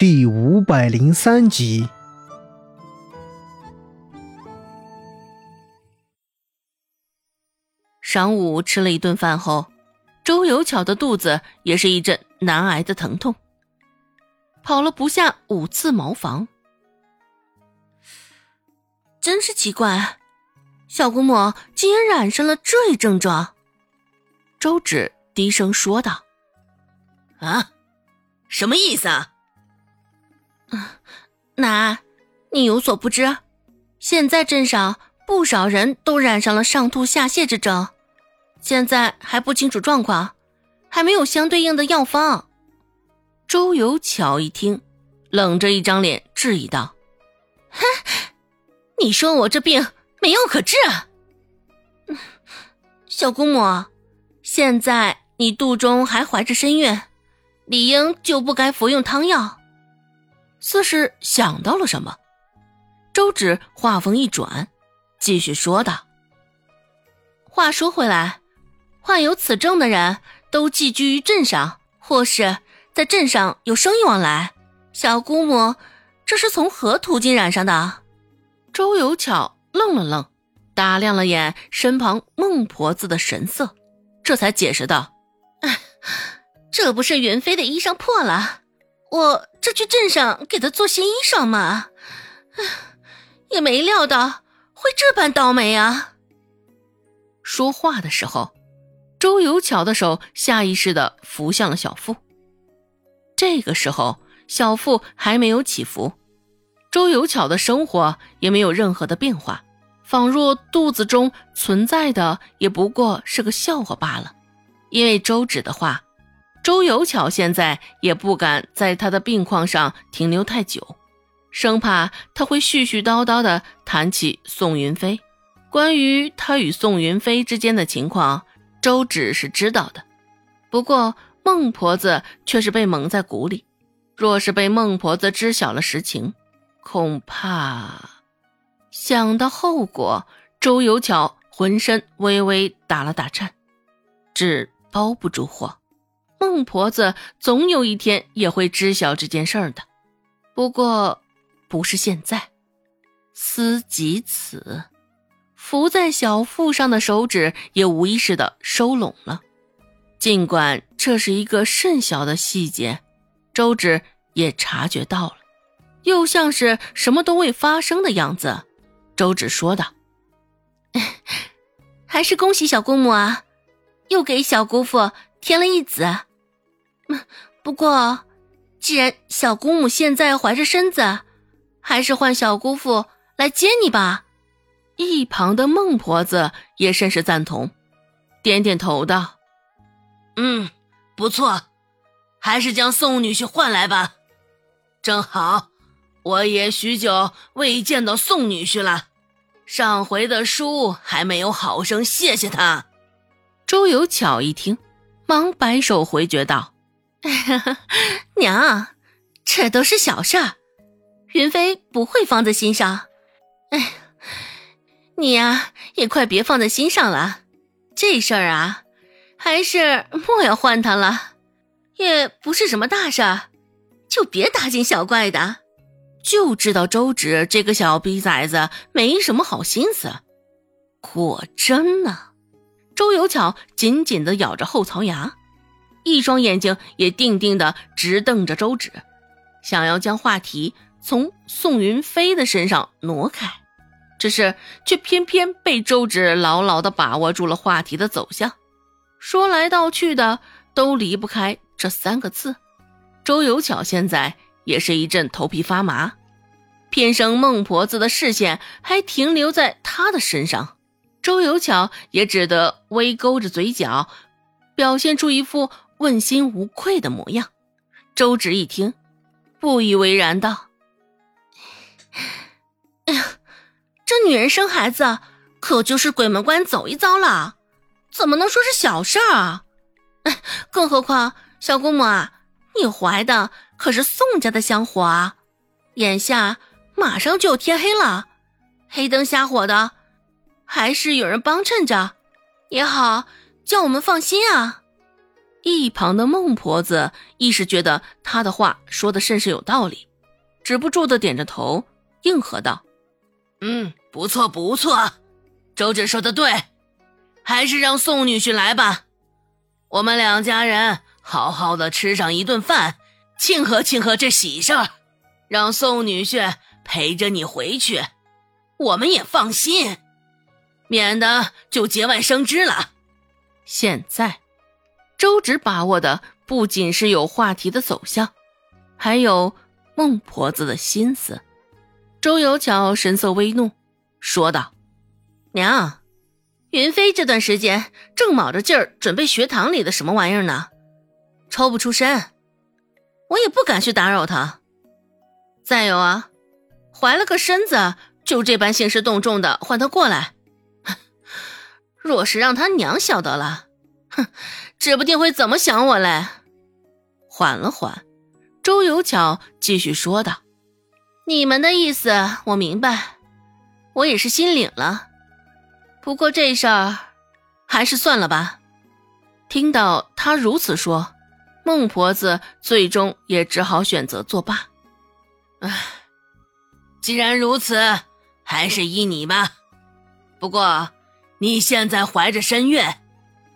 第五百零三集。晌午吃了一顿饭后，周有巧的肚子也是一阵难挨的疼痛，跑了不下五次茅房。真是奇怪，小姑母竟然染上了这一症状。周芷低声说道：“啊，什么意思啊？”奶，你有所不知，现在镇上不少人都染上了上吐下泻之症，现在还不清楚状况，还没有相对应的药方。周有巧一听，冷着一张脸质疑道：“哼，你说我这病没药可治？小姑母，现在你肚中还怀着身孕，理应就不该服用汤药。”似是想到了什么，周芷话锋一转，继续说道：“话说回来，患有此症的人都寄居于镇上，或是在镇上有生意往来。小姑母，这是从何途径染上的？”周有巧愣了愣，打量了眼身旁孟婆子的神色，这才解释道：“哎这不是云飞的衣裳破了。”我这去镇上给他做新衣裳嘛，也没料到会这般倒霉啊！说话的时候，周有巧的手下意识的扶向了小腹。这个时候，小腹还没有起伏，周有巧的生活也没有任何的变化，仿若肚子中存在的也不过是个笑话罢了。因为周芷的话。周有巧现在也不敢在他的病况上停留太久，生怕他会絮絮叨叨的谈起宋云飞。关于他与宋云飞之间的情况，周芷是知道的。不过孟婆子却是被蒙在鼓里，若是被孟婆子知晓了实情，恐怕……想到后果，周有巧浑身微微打了打颤，纸包不住火。孟婆子总有一天也会知晓这件事儿的，不过不是现在。思及此，伏在小腹上的手指也无意识的收拢了。尽管这是一个甚小的细节，周芷也察觉到了，又像是什么都未发生的样子。周芷说道：“还是恭喜小姑母啊，又给小姑父添了一子。”不过，既然小姑母现在怀着身子，还是换小姑父来接你吧。一旁的孟婆子也甚是赞同，点点头道：“嗯，不错，还是将宋女婿换来吧。正好，我也许久未见到宋女婿了，上回的书还没有好生谢谢他。”周有巧一听，忙摆手回绝道。娘，这都是小事儿，云飞不会放在心上。哎，你呀，也快别放在心上了。这事儿啊，还是莫要换他了，也不是什么大事儿，就别大惊小怪的。就知道周芷这个小逼崽子没什么好心思。果真呢，周有巧紧紧的咬着后槽牙。一双眼睛也定定的直瞪着周芷，想要将话题从宋云飞的身上挪开，只是却偏偏被周芷牢牢的把握住了话题的走向，说来道去的都离不开这三个字。周有巧现在也是一阵头皮发麻，偏生孟婆子的视线还停留在她的身上，周有巧也只得微勾着嘴角，表现出一副。问心无愧的模样，周芷一听，不以为然道：“哎呀，这女人生孩子可就是鬼门关走一遭了，怎么能说是小事儿啊？更何况小姑母啊，你怀的可是宋家的香火啊！眼下马上就要天黑了，黑灯瞎火的，还是有人帮衬着，也好叫我们放心啊。”一旁的孟婆子亦是觉得他的话说的甚是有道理，止不住的点着头应和道：“嗯，不错不错，周芷说的对，还是让宋女婿来吧，我们两家人好好的吃上一顿饭，庆贺庆贺这喜事儿，让宋女婿陪着你回去，我们也放心，免得就节外生枝了。现在。”周芷把握的不仅是有话题的走向，还有孟婆子的心思。周有巧神色微怒，说道：“娘，云飞这段时间正卯着劲儿准备学堂里的什么玩意儿呢，抽不出身，我也不敢去打扰他。再有啊，怀了个身子，就这般兴师动众的唤他过来，若是让他娘晓得了，哼！” 指不定会怎么想我嘞。缓了缓，周有巧继续说道：“你们的意思我明白，我也是心领了。不过这事儿还是算了吧。”听到他如此说，孟婆子最终也只好选择作罢。唉，既然如此，还是依你吧。不过你现在怀着身孕，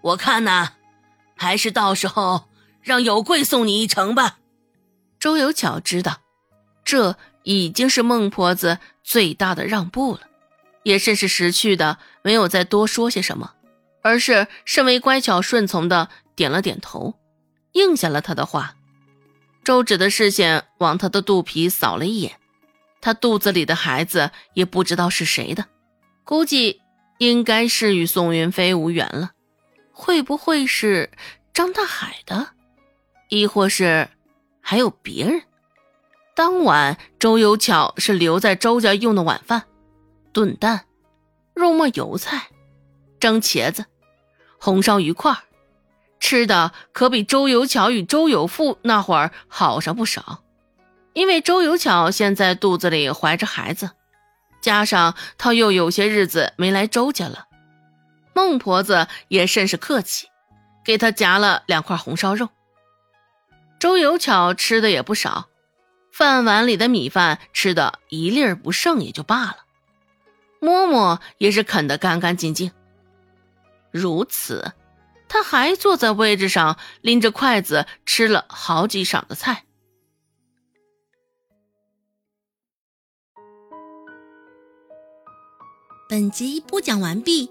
我看呢。还是到时候让有贵送你一程吧。周有巧知道，这已经是孟婆子最大的让步了，也甚是识趣的，没有再多说些什么，而是甚为乖巧顺从的点了点头，应下了他的话。周芷的视线往他的肚皮扫了一眼，他肚子里的孩子也不知道是谁的，估计应该是与宋云飞无缘了。会不会是张大海的，亦或是还有别人？当晚周有巧是留在周家用的晚饭，炖蛋、肉末油菜、蒸茄子、红烧鱼块，吃的可比周有巧与周有富那会儿好上不少。因为周有巧现在肚子里怀着孩子，加上他又有些日子没来周家了。孟婆子也甚是客气，给他夹了两块红烧肉。周有巧吃的也不少，饭碗里的米饭吃的一粒儿不剩也就罢了，嬷嬷也是啃得干干净净。如此，他还坐在位置上拎着筷子吃了好几晌的菜。本集播讲完毕。